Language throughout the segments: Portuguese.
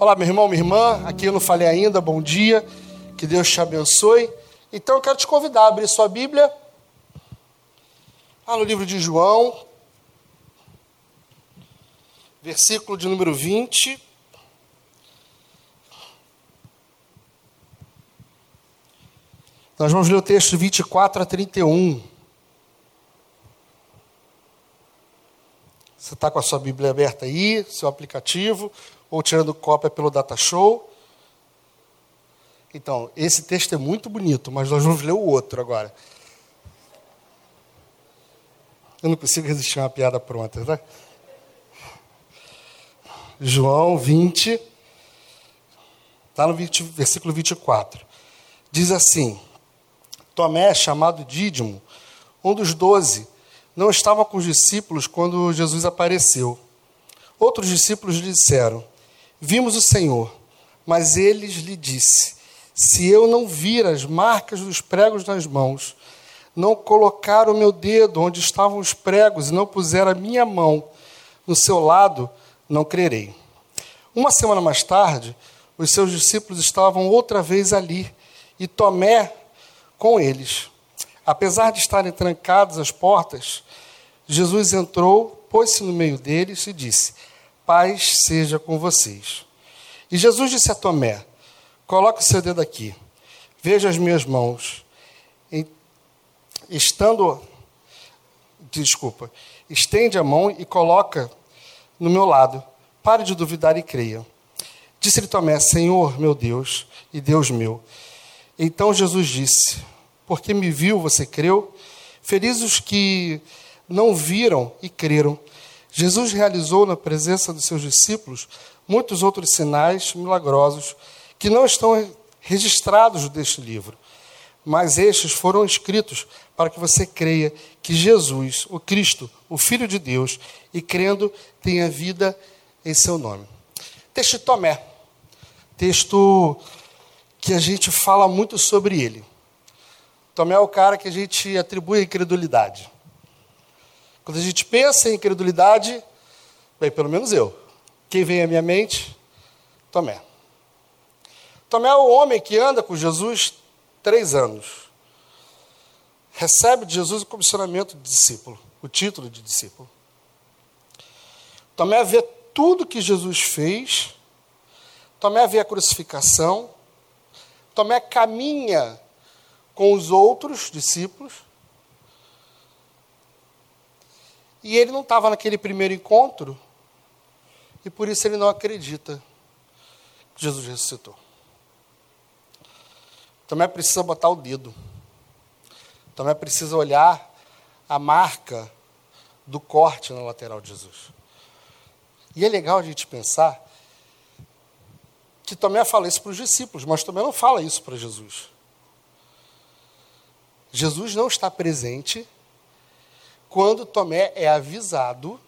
Olá, meu irmão, minha irmã. Aqui eu não falei ainda. Bom dia. Que Deus te abençoe. Então eu quero te convidar a abrir sua Bíblia. Lá no livro de João, versículo de número 20. Nós vamos ler o texto 24 a 31. Você está com a sua Bíblia aberta aí, seu aplicativo, ou tirando cópia pelo Data Show. Então, esse texto é muito bonito, mas nós vamos ler o outro agora. Eu não consigo resistir a uma piada pronta, tá? João 20, está no 20, versículo 24. Diz assim: Tomé, chamado Dídimo, um dos doze, não estava com os discípulos quando Jesus apareceu. Outros discípulos lhe disseram: Vimos o Senhor. Mas eles lhe disse: Se eu não vir as marcas dos pregos nas mãos, não colocar o meu dedo onde estavam os pregos e não puser a minha mão no seu lado, não crerei. Uma semana mais tarde, os seus discípulos estavam outra vez ali e Tomé com eles. Apesar de estarem trancadas as portas, Jesus entrou, pôs-se no meio deles e disse: Paz seja com vocês. E Jesus disse a Tomé: Coloque o seu dedo aqui, veja as minhas mãos. Estando, desculpa, estende a mão e coloca no meu lado. Pare de duvidar e creia. Disse-lhe Tomé: Senhor, meu Deus e Deus meu. Então Jesus disse: Porque me viu, você creu? Felizes os que não viram e creram. Jesus realizou na presença dos seus discípulos muitos outros sinais milagrosos que não estão registrados deste livro, mas estes foram escritos para que você creia que Jesus, o Cristo, o Filho de Deus, e crendo tenha vida em seu nome. Texto de Tomé, texto que a gente fala muito sobre ele. Tomé é o cara que a gente atribui a incredulidade. Pensa em incredulidade, bem, pelo menos eu, quem vem à minha mente? Tomé. Tomé é o homem que anda com Jesus três anos. Recebe de Jesus o comissionamento de discípulo, o título de discípulo. Tomé vê tudo que Jesus fez, Tomé vê a crucificação, Tomé caminha com os outros discípulos, E ele não estava naquele primeiro encontro, e por isso ele não acredita que Jesus ressuscitou. Também precisa botar o dedo. Também precisa olhar a marca do corte na lateral de Jesus. E é legal a gente pensar que Tomé fala isso para os discípulos, mas Tomé não fala isso para Jesus. Jesus não está presente quando Tomé é avisado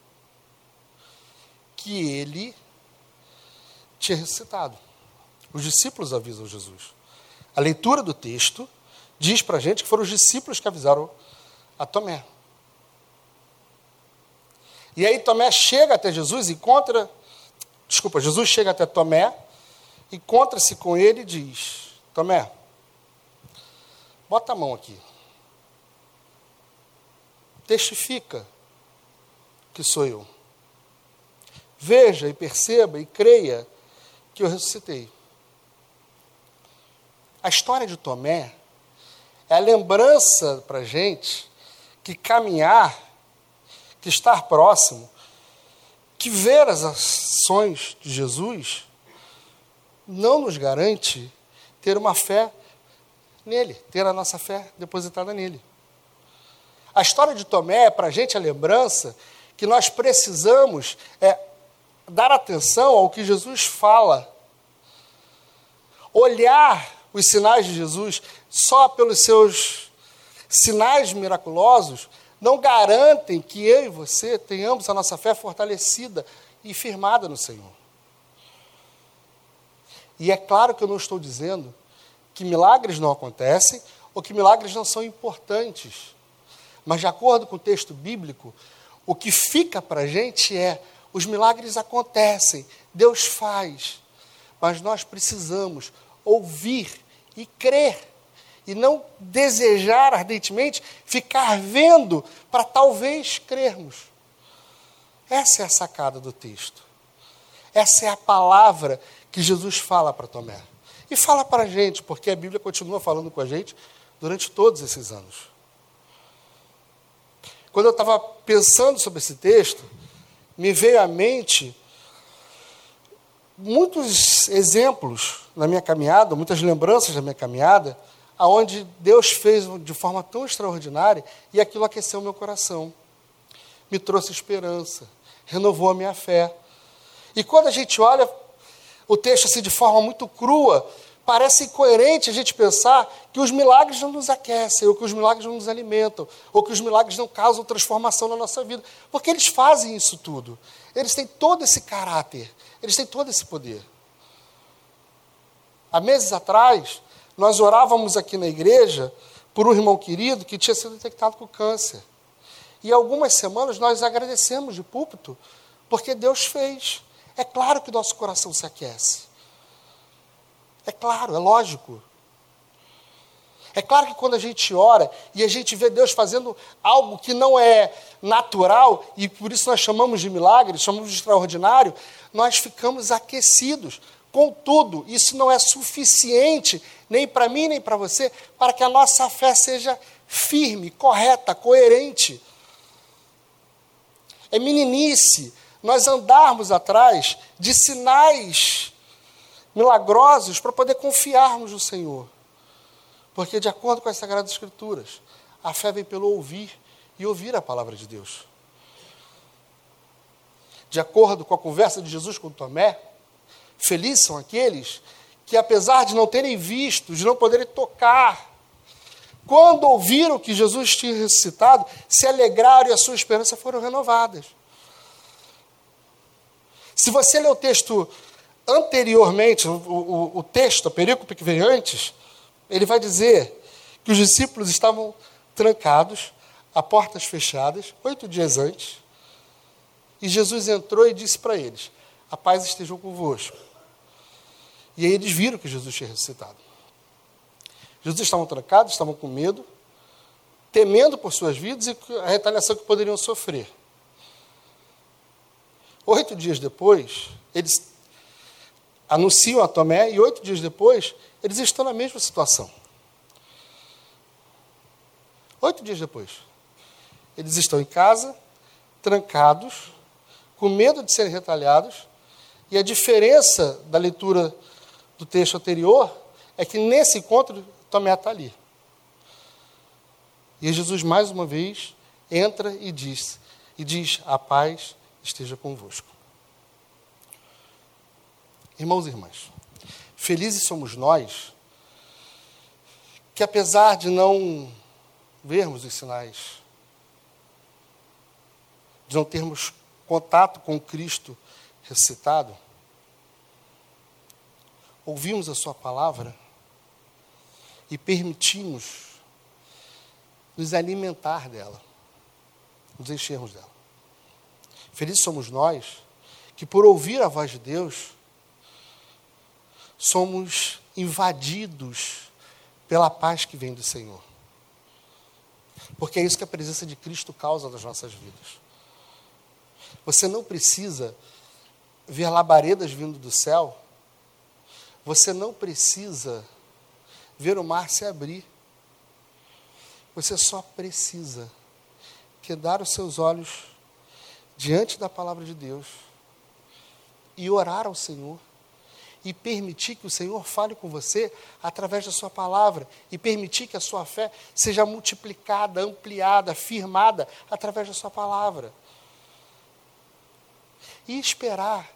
que ele tinha ressuscitado. Os discípulos avisam Jesus. A leitura do texto diz para a gente que foram os discípulos que avisaram a Tomé. E aí Tomé chega até Jesus, encontra. Desculpa, Jesus chega até Tomé, encontra-se com ele e diz: Tomé, bota a mão aqui testifica que sou eu. Veja e perceba e creia que eu ressuscitei. A história de Tomé é a lembrança para a gente que caminhar, que estar próximo, que ver as ações de Jesus não nos garante ter uma fé nele, ter a nossa fé depositada nele. A história de Tomé é para a gente a lembrança que nós precisamos é, dar atenção ao que Jesus fala. Olhar os sinais de Jesus só pelos seus sinais miraculosos não garantem que eu e você tenhamos a nossa fé fortalecida e firmada no Senhor. E é claro que eu não estou dizendo que milagres não acontecem ou que milagres não são importantes. Mas, de acordo com o texto bíblico, o que fica para a gente é: os milagres acontecem, Deus faz. mas nós precisamos ouvir e crer. E não desejar ardentemente ficar vendo para talvez crermos. Essa é a sacada do texto. Essa é a palavra que Jesus fala para Tomé. E fala para a gente, porque a Bíblia continua falando com a gente durante todos esses anos. Quando eu estava pensando sobre esse texto, me veio à mente muitos exemplos na minha caminhada, muitas lembranças da minha caminhada, aonde Deus fez de forma tão extraordinária e aquilo aqueceu meu coração, me trouxe esperança, renovou a minha fé. E quando a gente olha o texto assim de forma muito crua, parece incoerente a gente pensar que os milagres não nos aquecem, ou que os milagres não nos alimentam, ou que os milagres não causam transformação na nossa vida, porque eles fazem isso tudo. Eles têm todo esse caráter, eles têm todo esse poder. Há meses atrás, nós orávamos aqui na igreja por um irmão querido que tinha sido detectado com câncer. E algumas semanas nós agradecemos de púlpito, porque Deus fez. É claro que nosso coração se aquece. É claro, é lógico. É claro que quando a gente ora e a gente vê Deus fazendo algo que não é natural, e por isso nós chamamos de milagre, chamamos de extraordinário, nós ficamos aquecidos. Contudo, isso não é suficiente, nem para mim, nem para você, para que a nossa fé seja firme, correta, coerente. É meninice nós andarmos atrás de sinais milagrosos para poder confiarmos no Senhor. Porque, de acordo com as Sagradas Escrituras, a fé vem pelo ouvir e ouvir a palavra de Deus. De acordo com a conversa de Jesus com Tomé, felizes são aqueles que, apesar de não terem visto, de não poderem tocar, quando ouviram que Jesus tinha ressuscitado, se alegraram e a sua esperança foram renovadas. Se você ler o texto anteriormente, o, o, o texto, a perícope que veio antes, ele vai dizer que os discípulos estavam trancados, a portas fechadas, oito dias antes, e Jesus entrou e disse para eles: A paz esteja convosco. E aí eles viram que Jesus tinha ressuscitado. Jesus estavam trancados, estavam com medo, temendo por suas vidas e a retaliação que poderiam sofrer. Oito dias depois, eles anunciam a Tomé, e oito dias depois, eles estão na mesma situação. Oito dias depois, eles estão em casa, trancados, com medo de serem retalhados, e a diferença da leitura do texto anterior é que nesse encontro Tomé está ali. E Jesus mais uma vez entra e diz, e diz: a paz esteja convosco. Irmãos e irmãs, felizes somos nós que, apesar de não vermos os sinais, de não termos contato com Cristo ressuscitado, ouvimos a Sua palavra e permitimos nos alimentar dela, nos enchermos dela. Felizes somos nós que, por ouvir a voz de Deus, somos invadidos pela paz que vem do Senhor. Porque é isso que a presença de Cristo causa nas nossas vidas. Você não precisa ver labaredas vindo do céu, você não precisa ver o mar se abrir. Você só precisa quedar os seus olhos diante da palavra de Deus e orar ao Senhor e permitir que o Senhor fale com você através da sua palavra e permitir que a sua fé seja multiplicada, ampliada, firmada através da sua palavra. E esperar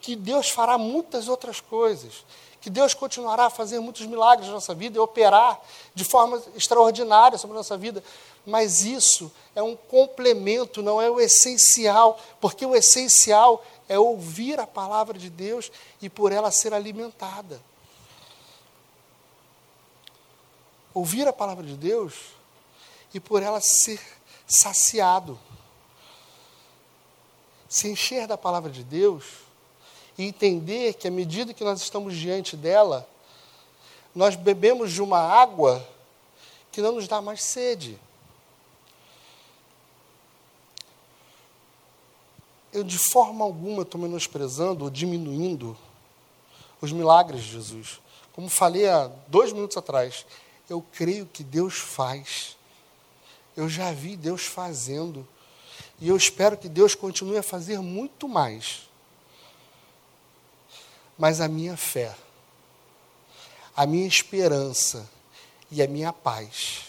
que Deus fará muitas outras coisas, que Deus continuará a fazer muitos milagres na nossa vida e operar de forma extraordinária sobre a nossa vida, mas isso é um complemento, não é o essencial, porque o essencial é ouvir a palavra de Deus e por ela ser alimentada. Ouvir a palavra de Deus e por ela ser saciado. Se encher da palavra de Deus e entender que à medida que nós estamos diante dela, nós bebemos de uma água que não nos dá mais sede. Eu, de forma alguma, estou menosprezando ou diminuindo os milagres de Jesus. Como falei há dois minutos atrás, eu creio que Deus faz. Eu já vi Deus fazendo. E eu espero que Deus continue a fazer muito mais. Mas a minha fé, a minha esperança e a minha paz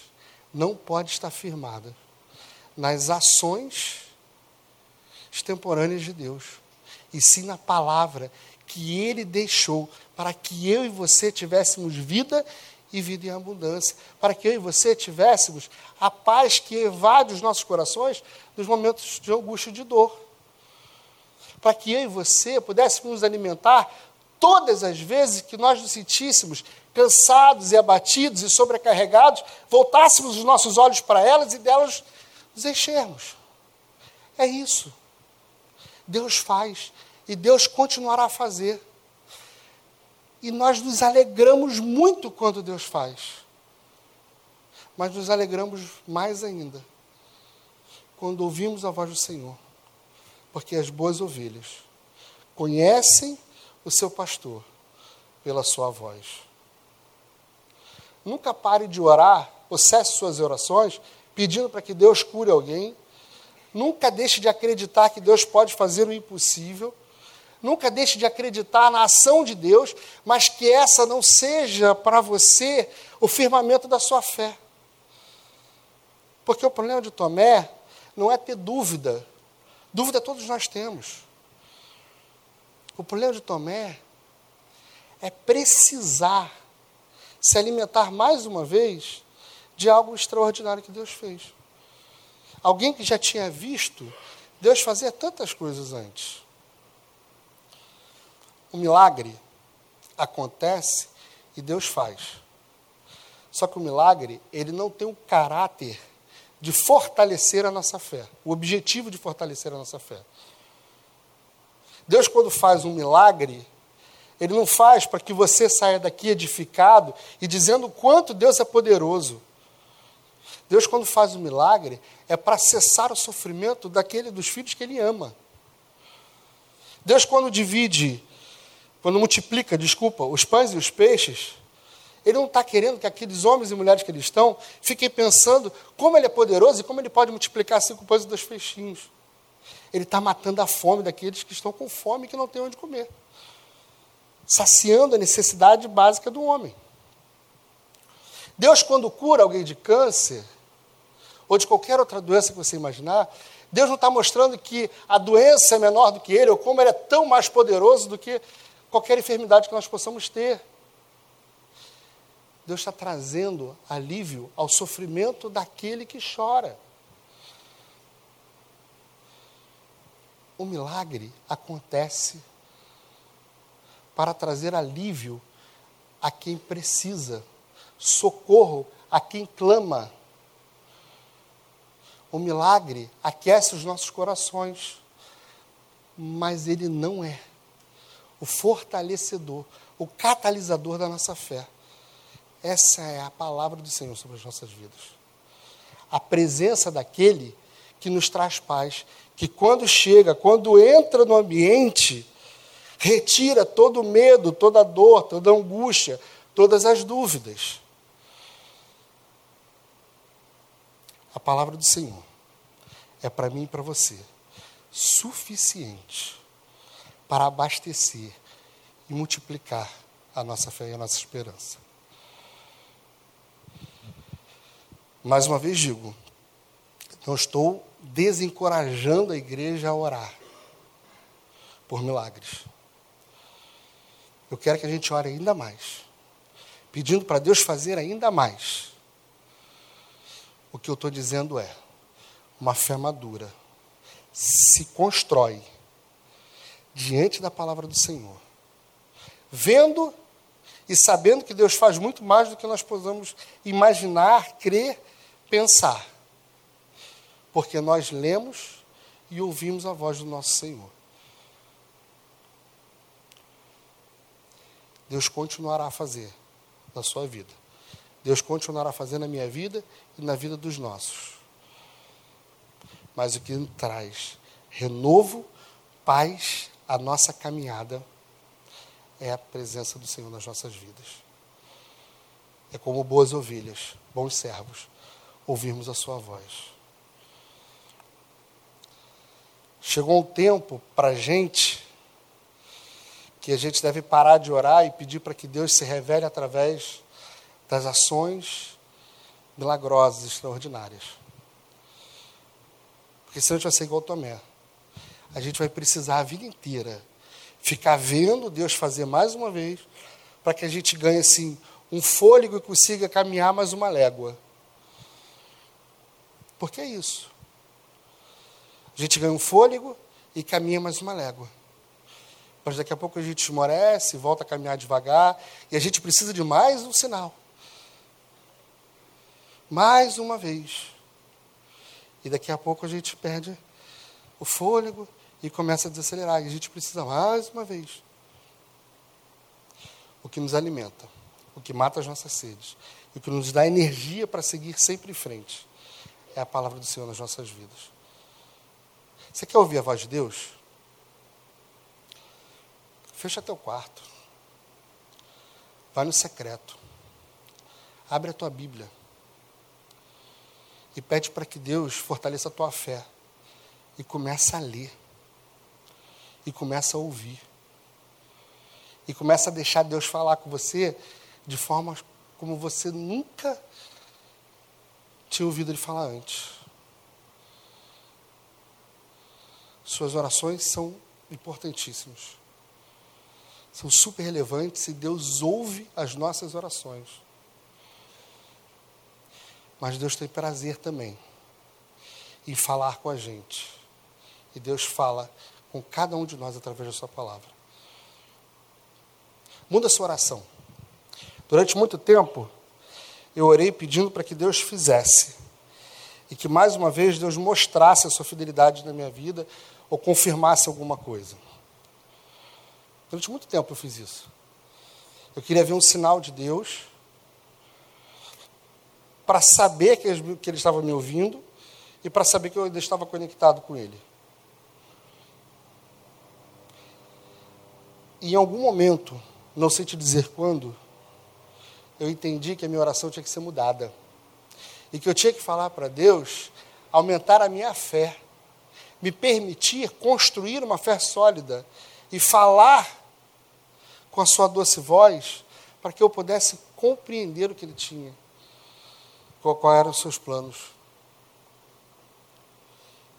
não pode estar firmada nas ações extemporâneas de Deus, e sim na palavra que Ele deixou para que eu e você tivéssemos vida e vida em abundância, para que eu e você tivéssemos a paz que evade os nossos corações nos momentos de angústia e de dor. Para que eu e você pudéssemos nos alimentar todas as vezes que nós nos sentíssemos cansados e abatidos e sobrecarregados, voltássemos os nossos olhos para elas e delas nos enchermos. É isso. Deus faz e Deus continuará a fazer. E nós nos alegramos muito quando Deus faz. Mas nos alegramos mais ainda quando ouvimos a voz do Senhor. Porque as boas ovelhas conhecem o seu pastor pela sua voz. Nunca pare de orar, ou cesse suas orações, pedindo para que Deus cure alguém. Nunca deixe de acreditar que Deus pode fazer o impossível. Nunca deixe de acreditar na ação de Deus, mas que essa não seja para você o firmamento da sua fé. Porque o problema de Tomé não é ter dúvida. Dúvida todos nós temos. O problema de Tomé é precisar se alimentar mais uma vez de algo extraordinário que Deus fez. Alguém que já tinha visto Deus fazer tantas coisas antes. O milagre acontece e Deus faz. Só que o milagre, ele não tem o caráter de fortalecer a nossa fé, o objetivo de fortalecer a nossa fé. Deus, quando faz um milagre, ele não faz para que você saia daqui edificado e dizendo o quanto Deus é poderoso. Deus, quando faz um milagre, é para cessar o sofrimento daquele dos filhos que ele ama. Deus, quando divide quando multiplica, desculpa, os pães e os peixes, ele não está querendo que aqueles homens e mulheres que eles estão fiquem pensando como ele é poderoso e como ele pode multiplicar cinco pães e dois peixinhos. Ele está matando a fome daqueles que estão com fome e que não têm onde comer. Saciando a necessidade básica do homem. Deus, quando cura alguém de câncer, ou de qualquer outra doença que você imaginar, Deus não está mostrando que a doença é menor do que ele, ou como ele é tão mais poderoso do que qualquer enfermidade que nós possamos ter. Deus está trazendo alívio ao sofrimento daquele que chora. O milagre acontece para trazer alívio a quem precisa, socorro a quem clama. O milagre aquece os nossos corações, mas ele não é o fortalecedor, o catalisador da nossa fé. Essa é a palavra do Senhor sobre as nossas vidas. A presença daquele que nos traz paz, que quando chega, quando entra no ambiente, retira todo o medo, toda a dor, toda a angústia, todas as dúvidas. A palavra do Senhor é para mim e para você suficiente para abastecer e multiplicar a nossa fé e a nossa esperança. Mais uma vez digo, não estou desencorajando a igreja a orar por milagres. Eu quero que a gente ore ainda mais, pedindo para Deus fazer ainda mais. O que eu estou dizendo é: uma fé madura se constrói diante da palavra do Senhor, vendo e sabendo que Deus faz muito mais do que nós possamos imaginar, crer, pensar. Porque nós lemos e ouvimos a voz do nosso Senhor. Deus continuará a fazer na sua vida. Deus continuará fazer na minha vida e na vida dos nossos. Mas o que traz renovo, paz à nossa caminhada é a presença do Senhor nas nossas vidas. É como boas ovelhas, bons servos, ouvirmos a sua voz. Chegou um tempo para a gente que a gente deve parar de orar e pedir para que Deus se revele através das ações milagrosas, extraordinárias. Porque senão a gente vai ser igual Tomé. A gente vai precisar a vida inteira ficar vendo Deus fazer mais uma vez, para que a gente ganhe assim um fôlego e consiga caminhar mais uma légua. Porque é isso. A gente ganha um fôlego e caminha mais uma légua. Mas daqui a pouco a gente esmorece, volta a caminhar devagar, e a gente precisa de mais um sinal. Mais uma vez. E daqui a pouco a gente perde o fôlego e começa a desacelerar. E a gente precisa mais uma vez. O que nos alimenta, o que mata as nossas sedes, o que nos dá energia para seguir sempre em frente, é a palavra do Senhor nas nossas vidas. Você quer ouvir a voz de Deus? Fecha teu quarto. Vai no secreto. Abre a tua Bíblia. E pede para que Deus fortaleça a tua fé. E começa a ler. E começa a ouvir. E começa a deixar Deus falar com você de forma como você nunca tinha ouvido ele falar antes. Suas orações são importantíssimas. São super relevantes e Deus ouve as nossas orações. Mas Deus tem prazer também em falar com a gente. E Deus fala com cada um de nós através da Sua palavra. Muda a sua oração. Durante muito tempo, eu orei pedindo para que Deus fizesse. E que mais uma vez Deus mostrasse a sua fidelidade na minha vida, ou confirmasse alguma coisa. Durante muito tempo eu fiz isso. Eu queria ver um sinal de Deus para saber que ele estava me ouvindo e para saber que eu ainda estava conectado com Ele. E em algum momento, não sei te dizer quando, eu entendi que a minha oração tinha que ser mudada. E que eu tinha que falar para Deus aumentar a minha fé me permitir construir uma fé sólida e falar com a sua doce voz para que eu pudesse compreender o que ele tinha, qual, qual eram os seus planos.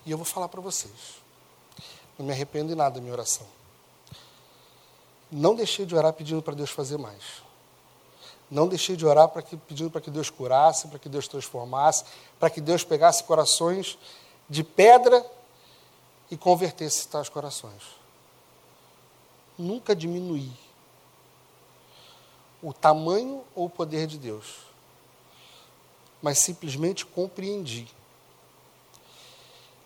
E eu vou falar para vocês. Não me arrependo em nada da minha oração. Não deixei de orar pedindo para Deus fazer mais. Não deixei de orar para que, pedindo para que Deus curasse, para que Deus transformasse, para que Deus pegasse corações de pedra e convertesse tais corações. Nunca diminuir o tamanho ou o poder de Deus, mas simplesmente compreendi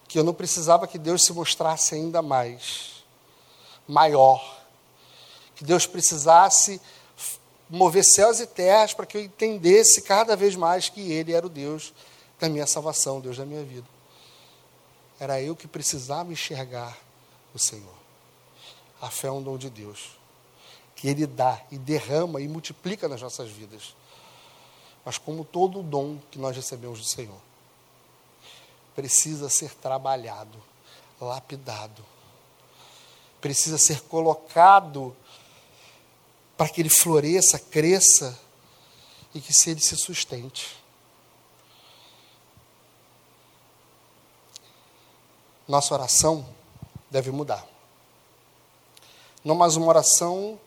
que eu não precisava que Deus se mostrasse ainda mais, maior, que Deus precisasse mover céus e terras para que eu entendesse cada vez mais que Ele era o Deus da minha salvação, Deus da minha vida. Era eu que precisava enxergar o Senhor. A fé é um dom de Deus, que Ele dá e derrama e multiplica nas nossas vidas. Mas, como todo dom que nós recebemos do Senhor, precisa ser trabalhado, lapidado, precisa ser colocado para que ele floresça, cresça e que se ele se sustente. nossa oração deve mudar. Não mais uma oração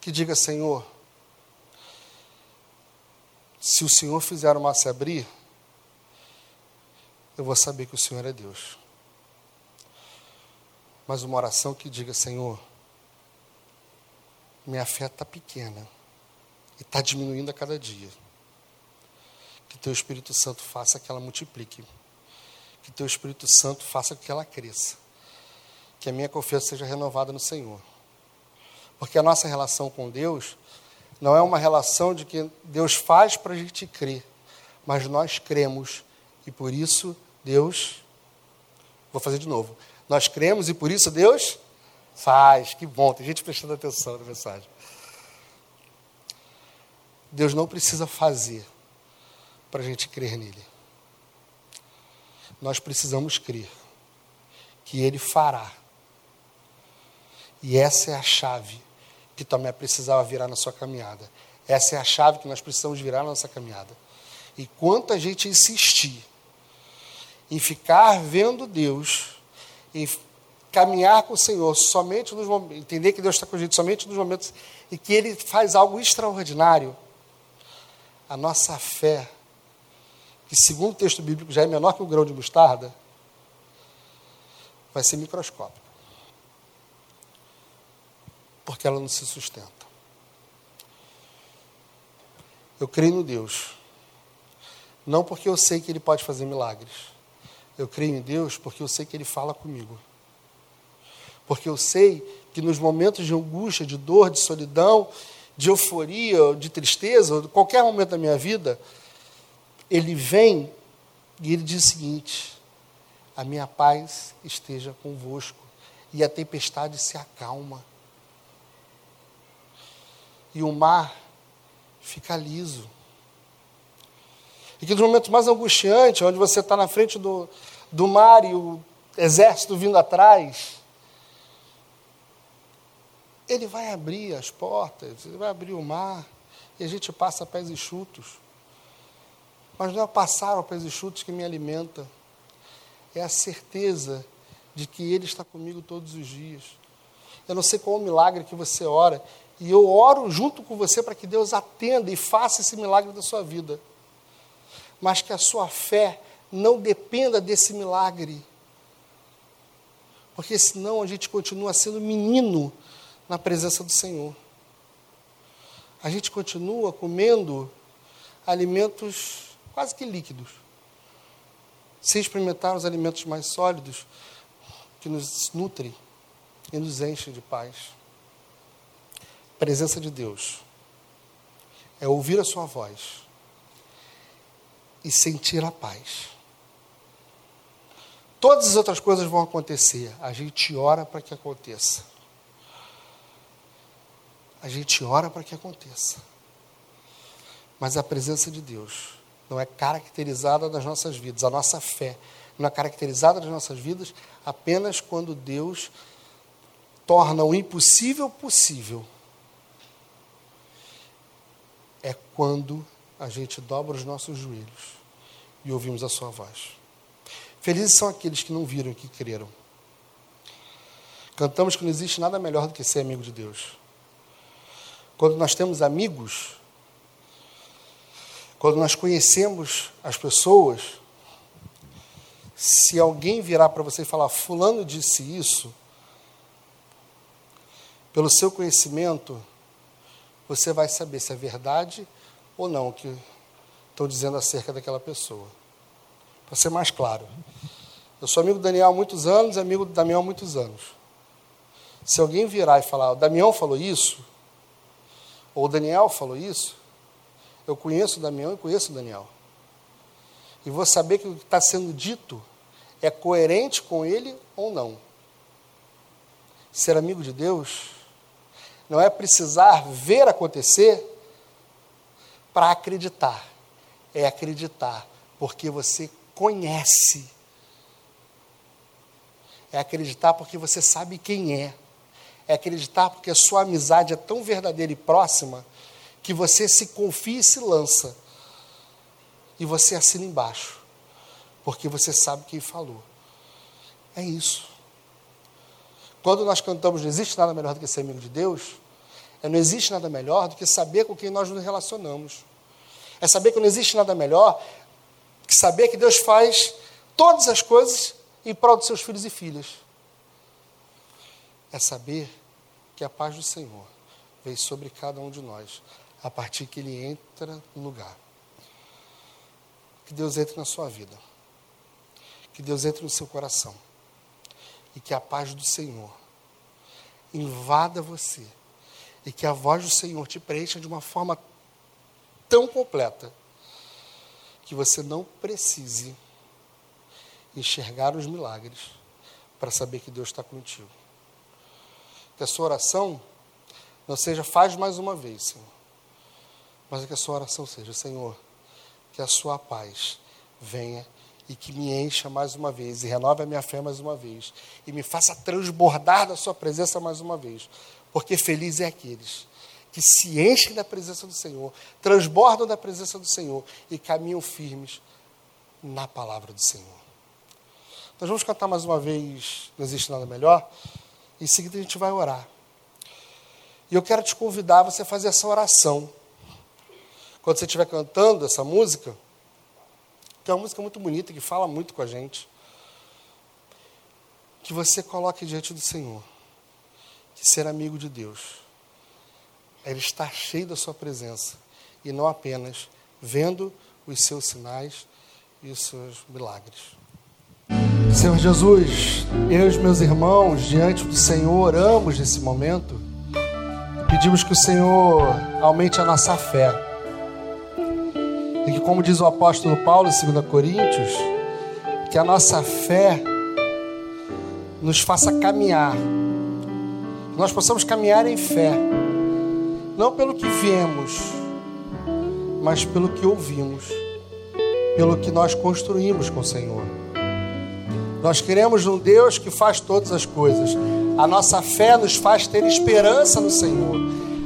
que diga, Senhor, se o Senhor fizer o mar se abrir, eu vou saber que o Senhor é Deus. Mas uma oração que diga, Senhor, minha fé está pequena e está diminuindo a cada dia. Que teu Espírito Santo faça que ela multiplique que teu Espírito Santo faça que ela cresça. Que a minha confiança seja renovada no Senhor. Porque a nossa relação com Deus não é uma relação de que Deus faz para a gente crer, mas nós cremos e por isso Deus. Vou fazer de novo. Nós cremos e por isso Deus faz. Que bom, tem gente prestando atenção na mensagem. Deus não precisa fazer para a gente crer nele. Nós precisamos crer que ele fará. E essa é a chave que também precisava virar na sua caminhada. Essa é a chave que nós precisamos virar na nossa caminhada. E quanto a gente insistir em ficar vendo Deus, em caminhar com o Senhor somente nos momentos, entender que Deus está com a gente somente nos momentos e que Ele faz algo extraordinário, a nossa fé, que segundo o texto bíblico já é menor que o grão de mostarda, vai ser microscópica. Porque ela não se sustenta. Eu creio no Deus. Não porque eu sei que Ele pode fazer milagres. Eu creio em Deus porque eu sei que Ele fala comigo. Porque eu sei que nos momentos de angústia, de dor, de solidão, de euforia, de tristeza, qualquer momento da minha vida, ele vem e ele diz o seguinte: a minha paz esteja convosco, e a tempestade se acalma. E o mar fica liso. E que nos momentos mais angustiantes, onde você está na frente do, do mar e o exército vindo atrás, ele vai abrir as portas, ele vai abrir o mar, e a gente passa pés enxutos. Mas não é passar a pés enxutos que me alimenta, é a certeza de que Ele está comigo todos os dias. Eu não sei qual o milagre que você ora, e eu oro junto com você para que Deus atenda e faça esse milagre da sua vida. Mas que a sua fé não dependa desse milagre. Porque senão a gente continua sendo menino na presença do Senhor. A gente continua comendo alimentos quase que líquidos, sem experimentar os alimentos mais sólidos que nos nutrem e nos enchem de paz. Presença de Deus é ouvir a Sua voz e sentir a paz. Todas as outras coisas vão acontecer, a gente ora para que aconteça a gente ora para que aconteça. Mas a presença de Deus não é caracterizada nas nossas vidas, a nossa fé não é caracterizada nas nossas vidas apenas quando Deus torna o impossível possível. É quando a gente dobra os nossos joelhos e ouvimos a sua voz. Felizes são aqueles que não viram e que creram. Cantamos que não existe nada melhor do que ser amigo de Deus. Quando nós temos amigos, quando nós conhecemos as pessoas, se alguém virar para você e falar, Fulano disse isso, pelo seu conhecimento, você vai saber se é verdade ou não o que estão dizendo acerca daquela pessoa. Para ser mais claro. Eu sou amigo do Daniel há muitos anos, amigo do Damião há muitos anos. Se alguém virar e falar, o Damião falou isso, ou o Daniel falou isso. Eu conheço o Damião e conheço o Daniel. E vou saber que o que está sendo dito é coerente com ele ou não. Ser amigo de Deus não é precisar ver acontecer para acreditar. É acreditar porque você conhece. É acreditar porque você sabe quem é é acreditar porque a sua amizade é tão verdadeira e próxima que você se confia e se lança. E você assina embaixo, porque você sabe quem falou. É isso. Quando nós cantamos Não existe nada melhor do que ser amigo de Deus, não existe nada melhor do que saber com quem nós nos relacionamos. É saber que não existe nada melhor que saber que Deus faz todas as coisas em prol dos seus filhos e filhas. É saber que a paz do Senhor vem sobre cada um de nós, a partir que Ele entra no lugar. Que Deus entre na sua vida. Que Deus entre no seu coração. E que a paz do Senhor invada você e que a voz do Senhor te preencha de uma forma tão completa que você não precise enxergar os milagres para saber que Deus está contigo. Que a sua oração não seja faz mais uma vez, Senhor, mas que a sua oração seja, Senhor, que a sua paz venha e que me encha mais uma vez, e renove a minha fé mais uma vez, e me faça transbordar da Sua presença mais uma vez, porque feliz é aqueles que se enchem da presença do Senhor, transbordam da presença do Senhor e caminham firmes na palavra do Senhor. Nós vamos cantar mais uma vez Não Existe Nada Melhor, em seguida a gente vai orar. E eu quero te convidar a você fazer essa oração. Quando você estiver cantando essa música, que é uma música muito bonita, que fala muito com a gente. Que você coloque diante do Senhor. Que ser amigo de Deus é estar cheio da Sua presença. E não apenas vendo os seus sinais e os seus milagres. Senhor Jesus, eu e os meus irmãos, diante do Senhor, oramos nesse momento. Pedimos que o Senhor aumente a nossa fé e que, como diz o apóstolo Paulo em 2 Coríntios, que a nossa fé nos faça caminhar, nós possamos caminhar em fé, não pelo que vemos, mas pelo que ouvimos, pelo que nós construímos com o Senhor. Nós queremos um Deus que faz todas as coisas. A nossa fé nos faz ter esperança no Senhor.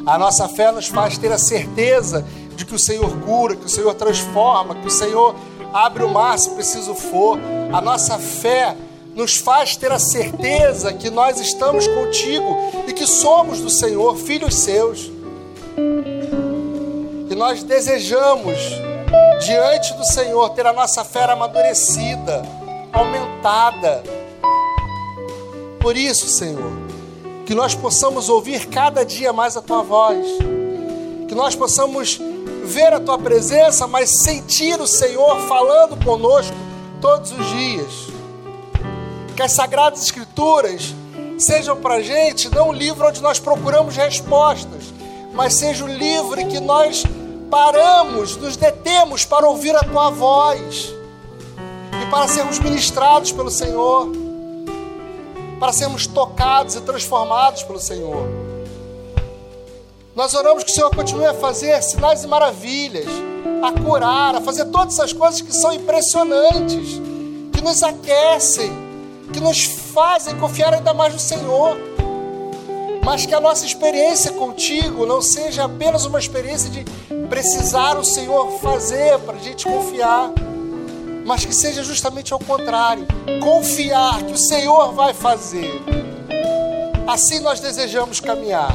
A nossa fé nos faz ter a certeza de que o Senhor cura, que o Senhor transforma, que o Senhor abre o mar se preciso for. A nossa fé nos faz ter a certeza que nós estamos contigo e que somos do Senhor, filhos seus. E nós desejamos, diante do Senhor, ter a nossa fé amadurecida, aumentada. Por isso, Senhor, que nós possamos ouvir cada dia mais a tua voz, que nós possamos ver a tua presença, mas sentir o Senhor falando conosco todos os dias. Que as Sagradas Escrituras sejam para a gente não um livro onde nós procuramos respostas, mas seja um livro em que nós paramos, nos detemos para ouvir a tua voz e para sermos ministrados pelo Senhor, para sermos tocados e transformados pelo Senhor. Nós oramos que o Senhor continue a fazer sinais e maravilhas, a curar, a fazer todas essas coisas que são impressionantes, que nos aquecem, que nos fazem confiar ainda mais no Senhor. Mas que a nossa experiência contigo não seja apenas uma experiência de precisar o Senhor fazer para a gente confiar, mas que seja justamente ao contrário confiar que o Senhor vai fazer. Assim nós desejamos caminhar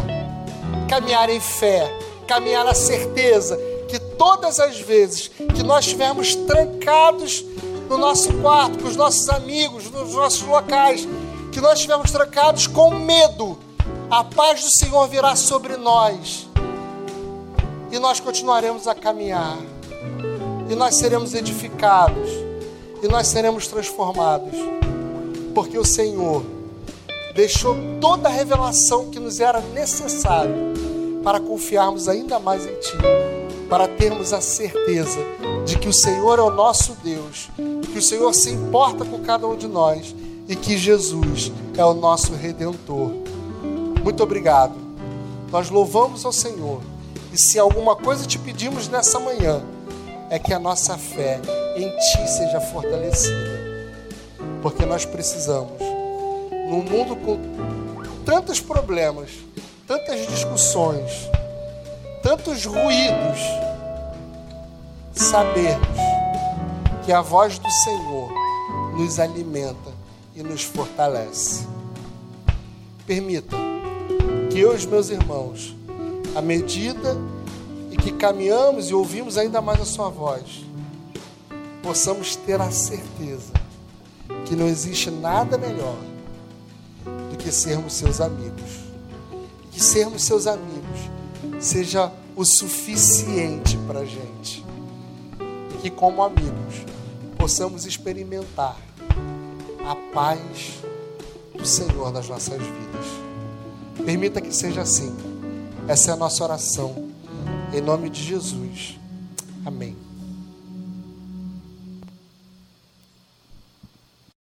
caminhar em fé, caminhar na certeza que todas as vezes que nós estivermos trancados no nosso quarto, com os nossos amigos, nos nossos locais, que nós estivermos trancados com medo, a paz do Senhor virá sobre nós. E nós continuaremos a caminhar, e nós seremos edificados, e nós seremos transformados, porque o Senhor deixou toda a revelação que nos era necessário para confiarmos ainda mais em Ti, para termos a certeza de que o Senhor é o nosso Deus, que o Senhor se importa com cada um de nós e que Jesus é o nosso redentor. Muito obrigado. Nós louvamos ao Senhor. E se alguma coisa te pedimos nessa manhã, é que a nossa fé em Ti seja fortalecida. Porque nós precisamos, num mundo com tantos problemas, tantas discussões, tantos ruídos, sabermos que a voz do Senhor nos alimenta e nos fortalece. Permita que eu e os meus irmãos, à medida em que caminhamos e ouvimos ainda mais a Sua voz, possamos ter a certeza que não existe nada melhor do que sermos seus amigos que sermos seus amigos seja o suficiente para a gente. E que, como amigos, possamos experimentar a paz do Senhor nas nossas vidas. Permita que seja assim. Essa é a nossa oração. Em nome de Jesus. Amém.